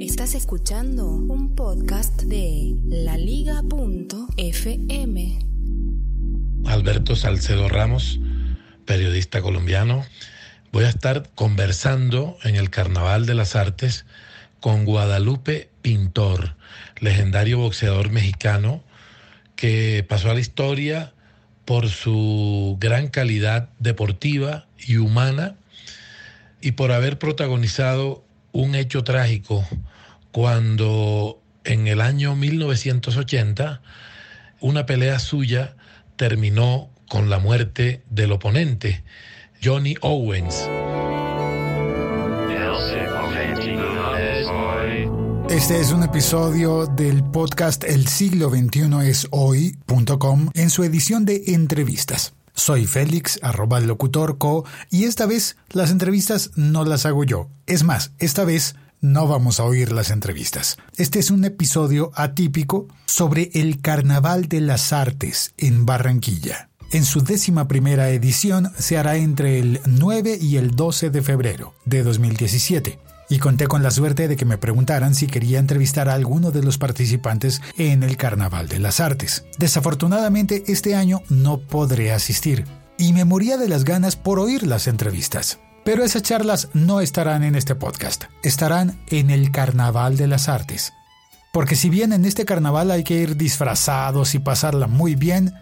Estás escuchando un podcast de laliga.fm. Alberto Salcedo Ramos, periodista colombiano. Voy a estar conversando en el Carnaval de las Artes con Guadalupe Pintor, legendario boxeador mexicano que pasó a la historia por su gran calidad deportiva y humana y por haber protagonizado un hecho trágico cuando en el año 1980 una pelea suya terminó con la muerte del oponente, Johnny Owens. Este es un episodio del podcast El siglo XXI es hoy.com en su edición de entrevistas. Soy Félix, arroba locutor co, y esta vez las entrevistas no las hago yo. Es más, esta vez no vamos a oír las entrevistas. Este es un episodio atípico sobre el Carnaval de las Artes en Barranquilla. En su décima primera edición se hará entre el 9 y el 12 de febrero de 2017 y conté con la suerte de que me preguntaran si quería entrevistar a alguno de los participantes en el Carnaval de las Artes. Desafortunadamente este año no podré asistir y me moría de las ganas por oír las entrevistas. Pero esas charlas no estarán en este podcast, estarán en el Carnaval de las Artes. Porque si bien en este carnaval hay que ir disfrazados y pasarla muy bien,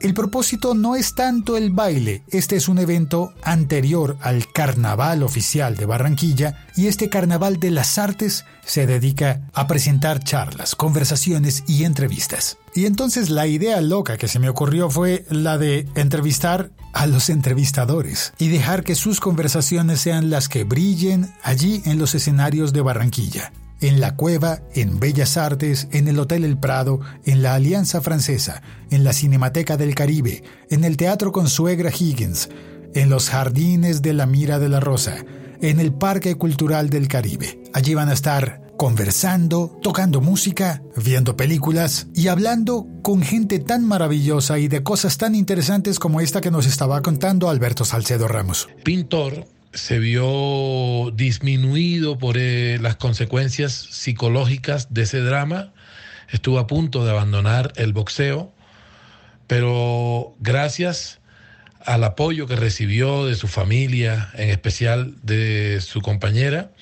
el propósito no es tanto el baile, este es un evento anterior al Carnaval oficial de Barranquilla y este Carnaval de las Artes se dedica a presentar charlas, conversaciones y entrevistas. Y entonces la idea loca que se me ocurrió fue la de entrevistar a los entrevistadores y dejar que sus conversaciones sean las que brillen allí en los escenarios de Barranquilla en la Cueva, en Bellas Artes, en el Hotel El Prado, en la Alianza Francesa, en la Cinemateca del Caribe, en el Teatro Consuegra Higgins, en los Jardines de la Mira de la Rosa, en el Parque Cultural del Caribe. Allí van a estar conversando, tocando música, viendo películas y hablando con gente tan maravillosa y de cosas tan interesantes como esta que nos estaba contando Alberto Salcedo Ramos. Pintor se vio disminuido por eh, las consecuencias psicológicas de ese drama. Estuvo a punto de abandonar el boxeo, pero gracias al apoyo que recibió de su familia, en especial de su compañera,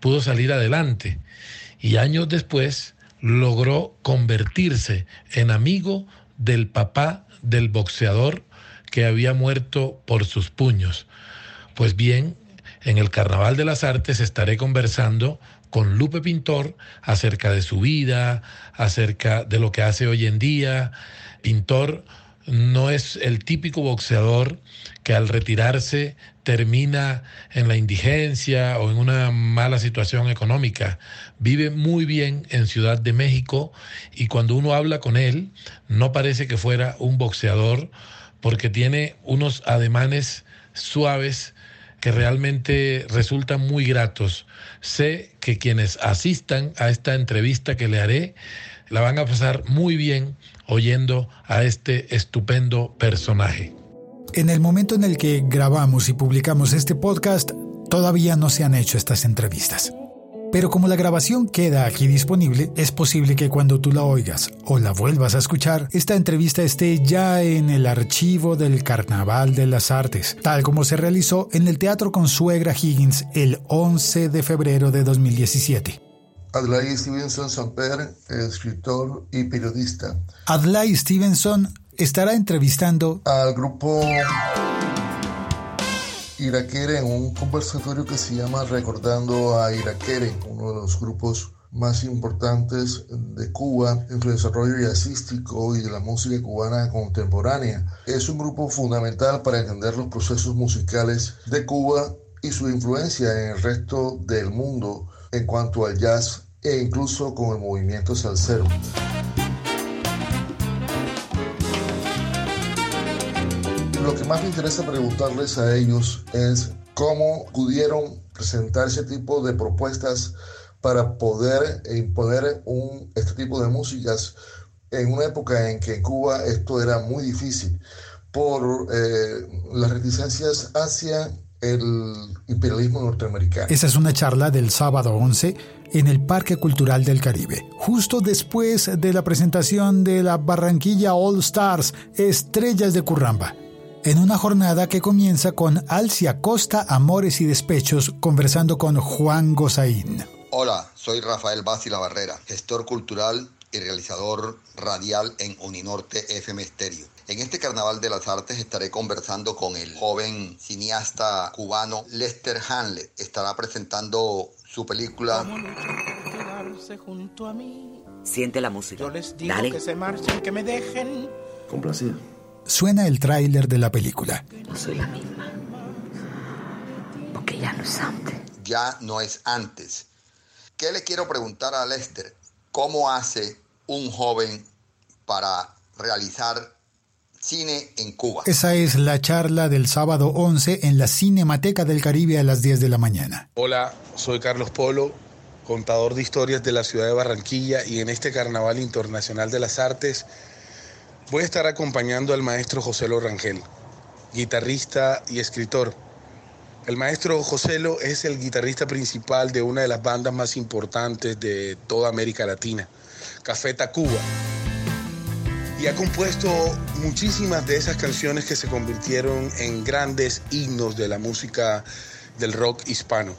pudo salir adelante y años después logró convertirse en amigo del papá del boxeador que había muerto por sus puños. Pues bien, en el Carnaval de las Artes estaré conversando con Lupe Pintor acerca de su vida, acerca de lo que hace hoy en día. Pintor no es el típico boxeador que al retirarse termina en la indigencia o en una mala situación económica. Vive muy bien en Ciudad de México y cuando uno habla con él no parece que fuera un boxeador porque tiene unos ademanes suaves que realmente resultan muy gratos. Sé que quienes asistan a esta entrevista que le haré la van a pasar muy bien oyendo a este estupendo personaje. En el momento en el que grabamos y publicamos este podcast, todavía no se han hecho estas entrevistas. Pero como la grabación queda aquí disponible, es posible que cuando tú la oigas o la vuelvas a escuchar, esta entrevista esté ya en el archivo del Carnaval de las Artes, tal como se realizó en el Teatro Consuegra Higgins el 11 de febrero de 2017. Adlai Stevenson Samper, escritor y periodista. Adlai Stevenson estará entrevistando al grupo Irakere en un conversatorio que se llama Recordando a Irakere, uno de los grupos más importantes de Cuba en su desarrollo jazzístico y de la música cubana contemporánea. Es un grupo fundamental para entender los procesos musicales de Cuba y su influencia en el resto del mundo en cuanto al jazz e incluso con el movimiento salsero. Más me interesa preguntarles a ellos es cómo pudieron presentar ese tipo de propuestas para poder imponer este tipo de músicas en una época en que en Cuba esto era muy difícil por eh, las reticencias hacia el imperialismo norteamericano. Esa es una charla del sábado 11 en el Parque Cultural del Caribe, justo después de la presentación de la Barranquilla All Stars, Estrellas de Curramba en una jornada que comienza con Alcia Costa, Amores y Despechos, conversando con Juan Gozaín. Hola, soy Rafael Basi La Barrera, gestor cultural y realizador radial en Uninorte FM Stereo. En este Carnaval de las Artes estaré conversando con el joven cineasta cubano Lester Hanley. Estará presentando su película Siente la música. Yo les digo Dale. que se marchen, que me dejen. Complacido. Suena el tráiler de la película. No soy la misma. Porque ya no es antes. Ya no es antes. ¿Qué le quiero preguntar a Lester? ¿Cómo hace un joven para realizar cine en Cuba? Esa es la charla del sábado 11 en la Cinemateca del Caribe a las 10 de la mañana. Hola, soy Carlos Polo, contador de historias de la ciudad de Barranquilla y en este Carnaval Internacional de las Artes voy a estar acompañando al maestro Joselo Rangel, guitarrista y escritor. El maestro Joselo es el guitarrista principal de una de las bandas más importantes de toda América Latina, Café Tacuba. Y ha compuesto muchísimas de esas canciones que se convirtieron en grandes himnos de la música del rock hispano.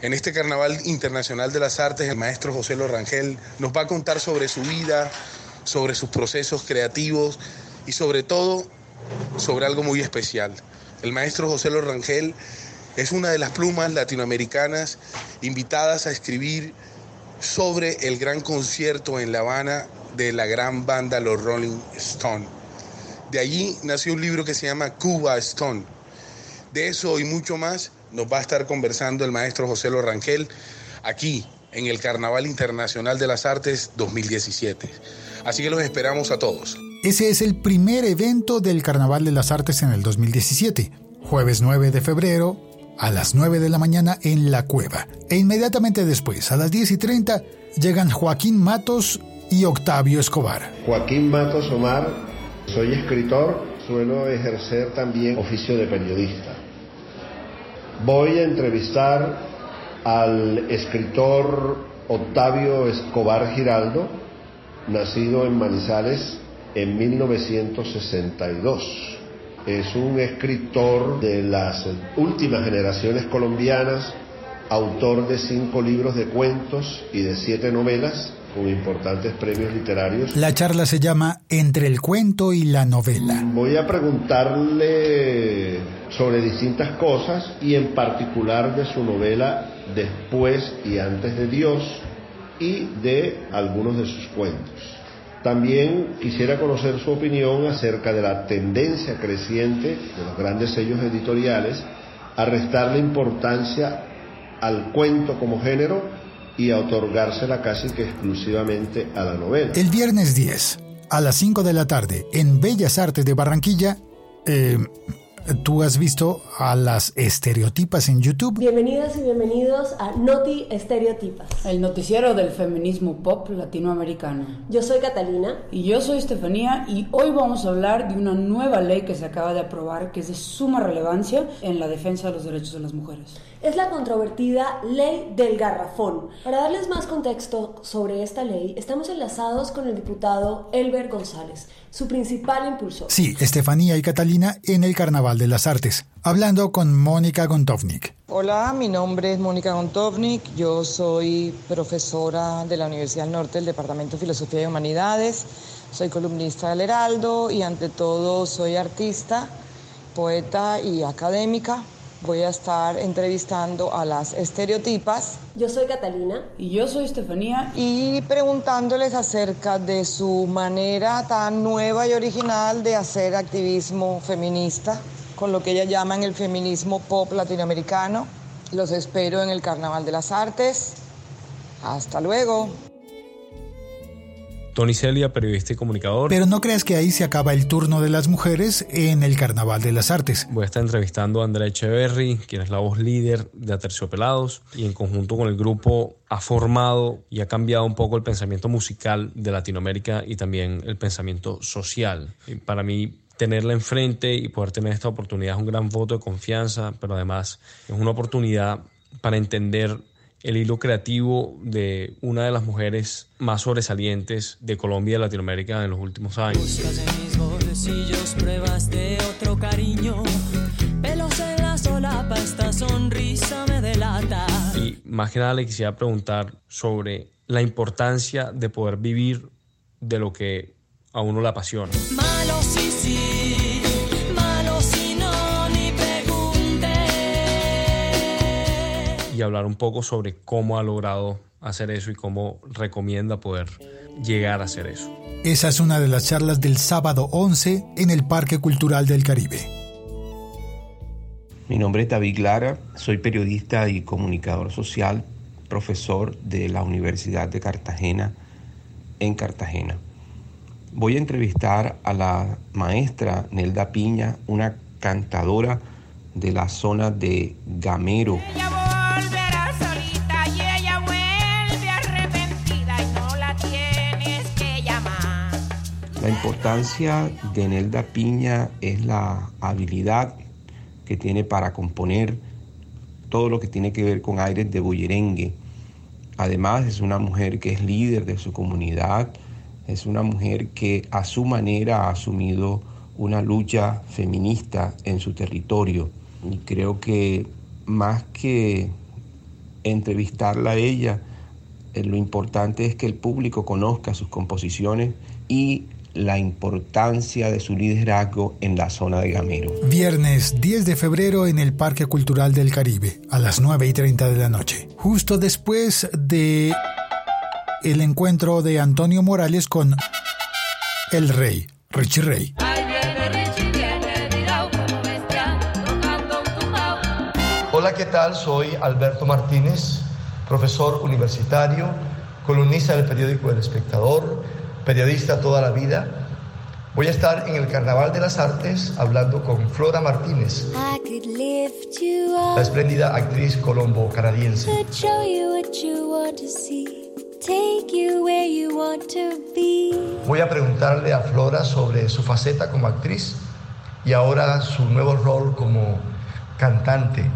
En este Carnaval Internacional de las Artes, el maestro José Rangel nos va a contar sobre su vida, sobre sus procesos creativos y sobre todo sobre algo muy especial. El maestro José Rangel es una de las plumas latinoamericanas invitadas a escribir sobre el gran concierto en La Habana de la gran banda Los Rolling Stone. De allí nació un libro que se llama Cuba Stone. De eso y mucho más nos va a estar conversando el maestro José Rangel aquí en el Carnaval Internacional de las Artes 2017. Así que los esperamos a todos. Ese es el primer evento del Carnaval de las Artes en el 2017, jueves 9 de febrero a las 9 de la mañana en La Cueva. E inmediatamente después, a las 10 y 30, llegan Joaquín Matos y Octavio Escobar. Joaquín Matos Omar, soy escritor, suelo ejercer también oficio de periodista. Voy a entrevistar al escritor Octavio Escobar Giraldo, nacido en Manizales en 1962. Es un escritor de las últimas generaciones colombianas, autor de cinco libros de cuentos y de siete novelas con importantes premios literarios. La charla se llama Entre el cuento y la novela. Voy a preguntarle sobre distintas cosas y en particular de su novela Después y antes de Dios y de algunos de sus cuentos. También quisiera conocer su opinión acerca de la tendencia creciente de los grandes sellos editoriales a restarle importancia al cuento como género y a otorgársela casi que exclusivamente a la novela. El viernes 10, a las 5 de la tarde, en Bellas Artes de Barranquilla, eh, ¿tú has visto a las estereotipas en YouTube? Bienvenidas y bienvenidos a Noti Estereotipas. El noticiero del feminismo pop latinoamericano. Yo soy Catalina. Y yo soy Estefanía y hoy vamos a hablar de una nueva ley que se acaba de aprobar que es de suma relevancia en la defensa de los derechos de las mujeres. Es la controvertida Ley del Garrafón. Para darles más contexto sobre esta ley, estamos enlazados con el diputado Elber González, su principal impulsor. Sí, Estefanía y Catalina en el Carnaval de las Artes, hablando con Mónica Gontovnik. Hola, mi nombre es Mónica Gontovnik, yo soy profesora de la Universidad del Norte del Departamento de Filosofía y Humanidades, soy columnista del Heraldo y ante todo soy artista, poeta y académica. Voy a estar entrevistando a las estereotipas. Yo soy Catalina. Y yo soy Estefanía. Y preguntándoles acerca de su manera tan nueva y original de hacer activismo feminista, con lo que ellas llaman el feminismo pop latinoamericano. Los espero en el Carnaval de las Artes. Hasta luego. Tony Celia, periodista y comunicador. Pero no creas que ahí se acaba el turno de las mujeres en el Carnaval de las Artes. Voy a estar entrevistando a Andrea Echeverry, quien es la voz líder de Aterciopelados, y en conjunto con el grupo ha formado y ha cambiado un poco el pensamiento musical de Latinoamérica y también el pensamiento social. Y para mí, tenerla enfrente y poder tener esta oportunidad es un gran voto de confianza, pero además es una oportunidad para entender el hilo creativo de una de las mujeres más sobresalientes de Colombia y Latinoamérica en los últimos años. pruebas de otro cariño, pelos en la solapa, esta sonrisa me delata. Y más que nada le quisiera preguntar sobre la importancia de poder vivir de lo que a uno le apasiona. Y hablar un poco sobre cómo ha logrado hacer eso y cómo recomienda poder llegar a hacer eso. Esa es una de las charlas del sábado 11 en el Parque Cultural del Caribe. Mi nombre es David Lara, soy periodista y comunicador social, profesor de la Universidad de Cartagena en Cartagena. Voy a entrevistar a la maestra Nelda Piña, una cantadora de la zona de Gamero. La importancia de Nelda Piña es la habilidad que tiene para componer todo lo que tiene que ver con aires de bullerengue. Además es una mujer que es líder de su comunidad, es una mujer que a su manera ha asumido una lucha feminista en su territorio. Y creo que más que entrevistarla a ella, eh, lo importante es que el público conozca sus composiciones y la importancia de su liderazgo en la zona de Gamero. Viernes 10 de febrero en el Parque Cultural del Caribe, a las 9 y 30 de la noche. Justo después de el encuentro de Antonio Morales con el rey, Richie Rey. Hola, ¿qué tal? Soy Alberto Martínez, profesor universitario, columnista del periódico El Espectador periodista toda la vida. Voy a estar en el Carnaval de las Artes hablando con Flora Martínez, la espléndida actriz colombo-canadiense. Voy a preguntarle a Flora sobre su faceta como actriz y ahora su nuevo rol como cantante.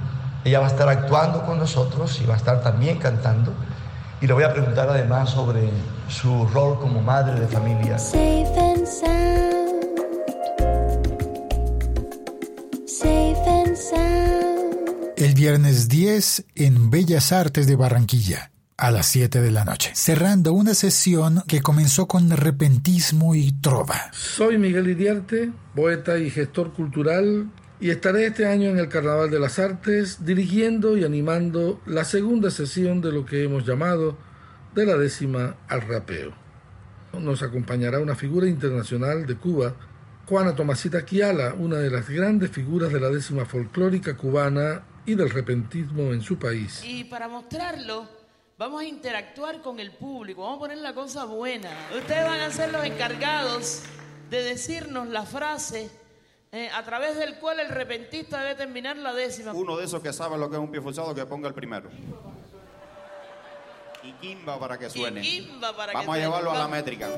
Ella va a estar actuando con nosotros y va a estar también cantando. Y le voy a preguntar además sobre su rol como madre de familia. El viernes 10 en Bellas Artes de Barranquilla a las 7 de la noche, cerrando una sesión que comenzó con repentismo y trova. Soy Miguel Idiarte, poeta y gestor cultural, y estaré este año en el Carnaval de las Artes dirigiendo y animando la segunda sesión de lo que hemos llamado de la décima al rapeo. Nos acompañará una figura internacional de Cuba, Juana Tomasita Kiala, una de las grandes figuras de la décima folclórica cubana y del repentismo en su país. Y para mostrarlo, vamos a interactuar con el público, vamos a poner la cosa buena. Ustedes van a ser los encargados de decirnos la frase eh, a través del cual el repentista debe terminar la décima. Uno de esos que sabe lo que es un pie forzado, que ponga el primero. Y Kimba para que suene. Vamos a llevarlo a la métrica.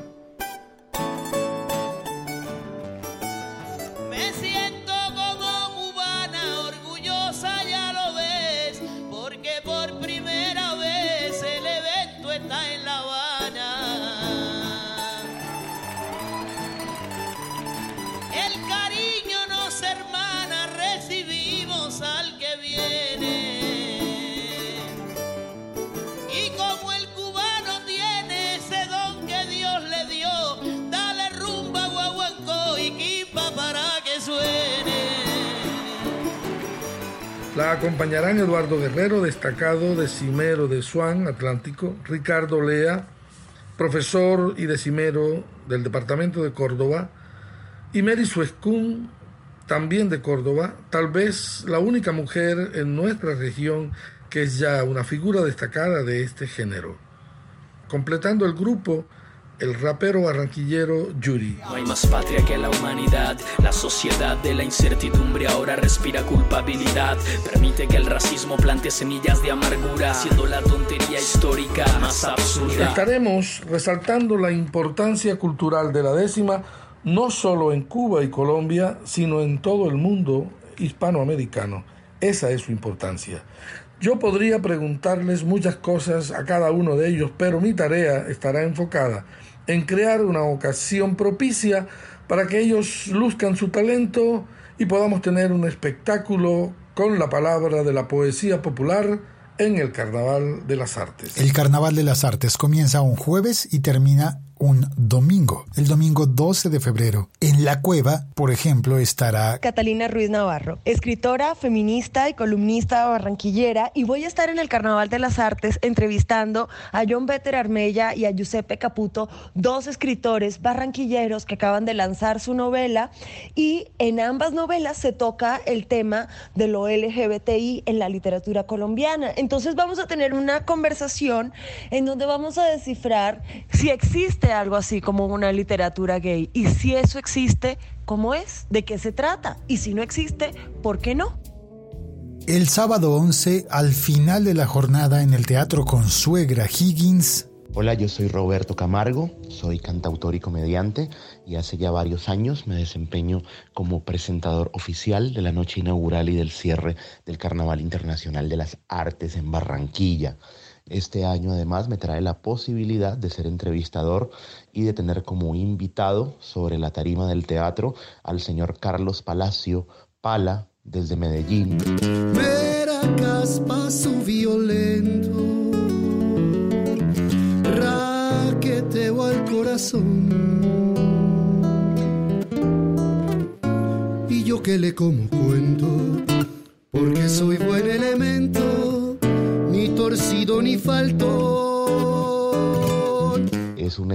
Acompañarán Eduardo Guerrero, destacado decimero de Swan Atlántico, Ricardo Lea, profesor y decimero del departamento de Córdoba, y Mary Suescún, también de Córdoba, tal vez la única mujer en nuestra región que es ya una figura destacada de este género. Completando el grupo, el rapero barranquillero Yuri. No hay más patria que la humanidad. La sociedad de la incertidumbre ahora respira culpabilidad. Permite que el racismo plante semillas de amargura, siendo la tontería histórica más absurda. Estaremos resaltando la importancia cultural de la décima, no solo en Cuba y Colombia, sino en todo el mundo hispanoamericano. Esa es su importancia. Yo podría preguntarles muchas cosas a cada uno de ellos, pero mi tarea estará enfocada en crear una ocasión propicia para que ellos luzcan su talento y podamos tener un espectáculo con la palabra de la poesía popular en el Carnaval de las Artes. El Carnaval de las Artes comienza un jueves y termina un domingo, el domingo 12 de febrero. En la cueva, por ejemplo, estará Catalina Ruiz Navarro, escritora, feminista y columnista barranquillera, y voy a estar en el Carnaval de las Artes entrevistando a John Better Armella y a Giuseppe Caputo, dos escritores barranquilleros que acaban de lanzar su novela, y en ambas novelas se toca el tema de lo LGBTI en la literatura colombiana. Entonces vamos a tener una conversación en donde vamos a descifrar si existe algo así como una literatura gay y si eso existe, ¿cómo es? ¿De qué se trata? Y si no existe, ¿por qué no? El sábado 11, al final de la jornada en el Teatro Consuegra Higgins. Hola, yo soy Roberto Camargo, soy cantautor y comediante y hace ya varios años me desempeño como presentador oficial de la noche inaugural y del cierre del Carnaval Internacional de las Artes en Barranquilla. Este año además me trae la posibilidad de ser entrevistador y de tener como invitado sobre la tarima del teatro al señor Carlos Palacio Pala desde Medellín. Veracas paso violento, raqueteo al corazón. Y yo que le como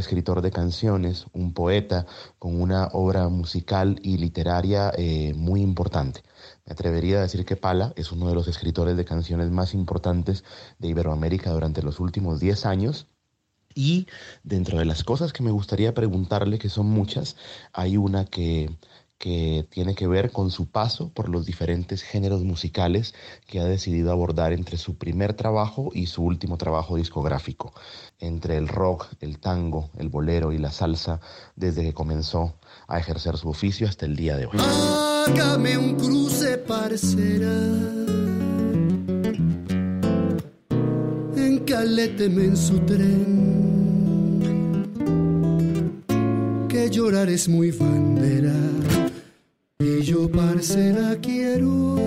escritor de canciones, un poeta con una obra musical y literaria eh, muy importante. Me atrevería a decir que Pala es uno de los escritores de canciones más importantes de Iberoamérica durante los últimos 10 años. Y dentro de las cosas que me gustaría preguntarle, que son muchas, hay una que que tiene que ver con su paso por los diferentes géneros musicales que ha decidido abordar entre su primer trabajo y su último trabajo discográfico, entre el rock, el tango, el bolero y la salsa, desde que comenzó a ejercer su oficio hasta el día de hoy. Hágame un cruce parcera. Encaléteme en su tren. Que llorar es muy bandera. Parcera, quiero.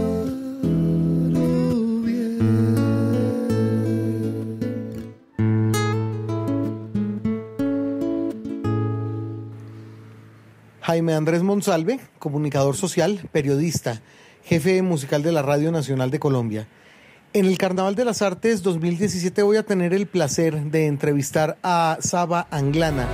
Jaime Andrés Monsalve, comunicador social, periodista, jefe musical de la Radio Nacional de Colombia. En el Carnaval de las Artes 2017 voy a tener el placer de entrevistar a Saba Anglana.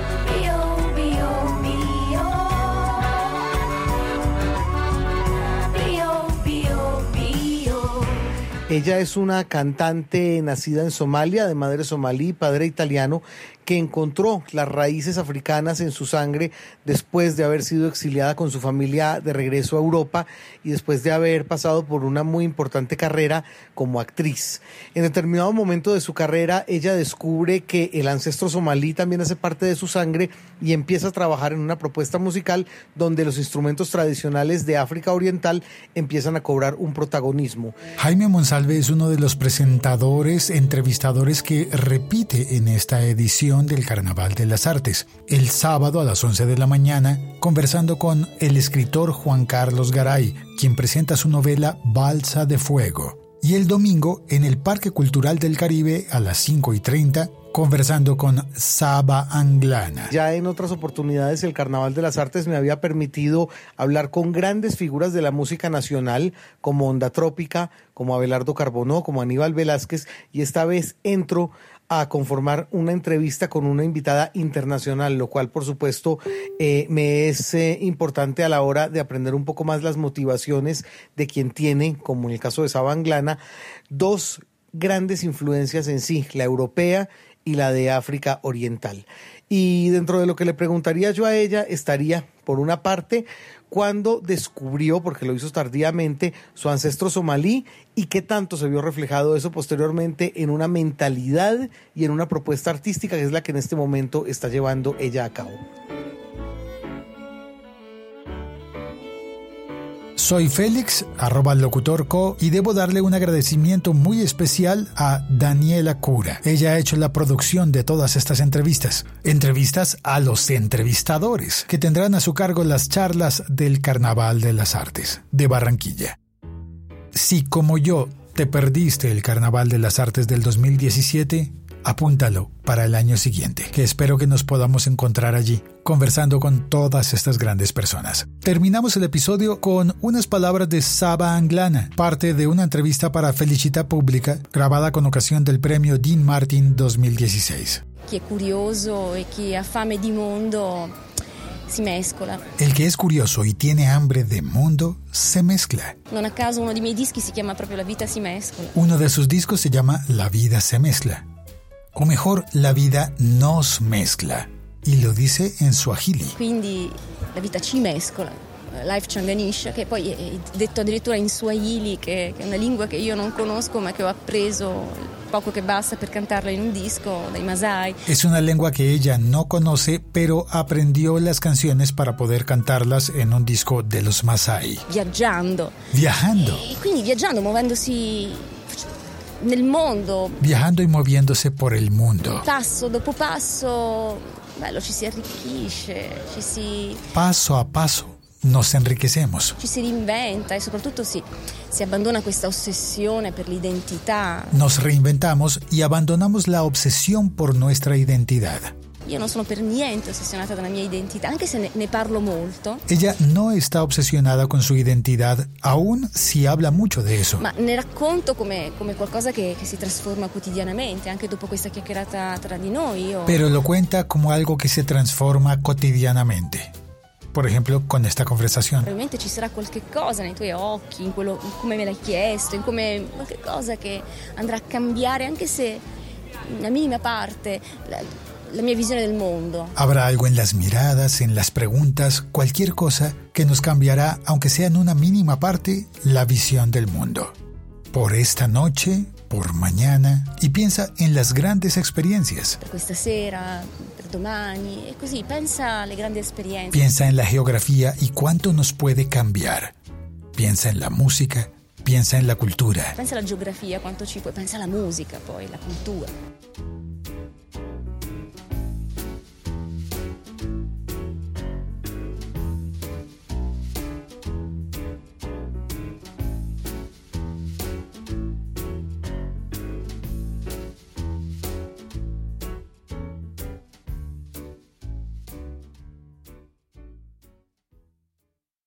Ella es una cantante nacida en Somalia, de madre somalí, padre italiano, que encontró las raíces africanas en su sangre después de haber sido exiliada con su familia de regreso a Europa y después de haber pasado por una muy importante carrera como actriz. En determinado momento de su carrera, ella descubre que el ancestro somalí también hace parte de su sangre y empieza a trabajar en una propuesta musical donde los instrumentos tradicionales de África Oriental empiezan a cobrar un protagonismo. Jaime Monsalve es uno de los presentadores, entrevistadores que repite en esta edición del Carnaval de las Artes, el sábado a las 11 de la mañana, conversando con el escritor Juan Carlos Garay, quien presenta su novela Balsa de Fuego. Y el domingo, en el Parque Cultural del Caribe, a las 5 y 30, conversando con Saba Anglana. Ya en otras oportunidades el Carnaval de las Artes me había permitido hablar con grandes figuras de la música nacional, como Onda Trópica, como Abelardo Carbonó, como Aníbal Velázquez, y esta vez entro a conformar una entrevista con una invitada internacional, lo cual por supuesto eh, me es eh, importante a la hora de aprender un poco más las motivaciones de quien tiene, como en el caso de Sabanglana, dos grandes influencias en sí, la europea y la de África Oriental. Y dentro de lo que le preguntaría yo a ella estaría, por una parte, cuando descubrió, porque lo hizo tardíamente, su ancestro somalí y qué tanto se vio reflejado eso posteriormente en una mentalidad y en una propuesta artística que es la que en este momento está llevando ella a cabo. Soy Félix, arroba locutorco, y debo darle un agradecimiento muy especial a Daniela Cura. Ella ha hecho la producción de todas estas entrevistas. Entrevistas a los entrevistadores, que tendrán a su cargo las charlas del Carnaval de las Artes de Barranquilla. Si como yo te perdiste el Carnaval de las Artes del 2017, apúntalo para el año siguiente, que espero que nos podamos encontrar allí, conversando con todas estas grandes personas. Terminamos el episodio con unas palabras de Saba Anglana, parte de una entrevista para Felicita Pública, grabada con ocasión del premio Dean Martin 2016. Chi è curioso e ha fame di mondo si mescola. El que es curioso y tiene hambre de mundo se mezcla. A caso uno miei dischi si chiama proprio La si mescola. Uno de sus discos se llama La vida se mezcla. O mejor, la vida nos mezcla. Y lo dice en Swahili. Quindi la vita ci mescola. Life Changanisha, che poi è detto addirittura in Swahili, che, che è una lingua che io non conosco ma che ho appreso poco che basta per cantarla in un disco dai Masai. Es una lengua que ella no conoce, pero aprendió las canciones para poder cantarlas en un disco de los Masai. Viaggiando. Viajando. E quindi viaggiando, muovendosi nel mondo. Viajando y moviéndose por el mundo. Passo dopo passo, bello, ci si arricchisce, ci si, Paso a paso nos enriquecemos. ci si reinventa e soprattutto si, si abbandona questa ossessione per l'identità. Nos reinventamos y abandonamos la obsesión por nuestra identidad. Io non sono per niente ossessionata dalla mia identità, anche se ne, ne parlo molto, Ella no está obsesionada con su identidad, aun si habla mucho de eso. ma ne racconto come, come qualcosa che, che si trasforma quotidianamente, anche dopo questa chiacchierata tra di noi. Io Pero lo cuenta como algo que se transforma cotidianamente. Por ejemplo, con esta conversación. Probabilmente ci sarà qualche cosa nei tuoi occhi, in, quello, in come me l'hai chiesto, in come qualche cosa che andrà a cambiare, anche se una minima parte, la, la mia visione del mondo. Habrá algo en las miradas, en las preguntas, cualquier cosa que nos cambiará, aunque sea en una mínima parte, la visión del mundo. Por esta noche, por mañana, y piensa en las grandes experiencias. Per questa sera, per domani, e così pensa alle grandi esperienze. Piensa en la geografía y cuánto nos puede cambiar. Piensa en la música, piensa en la cultura. Pensa alla geografia, quanto ci puoi, pensa alla musica poi, alla cultura.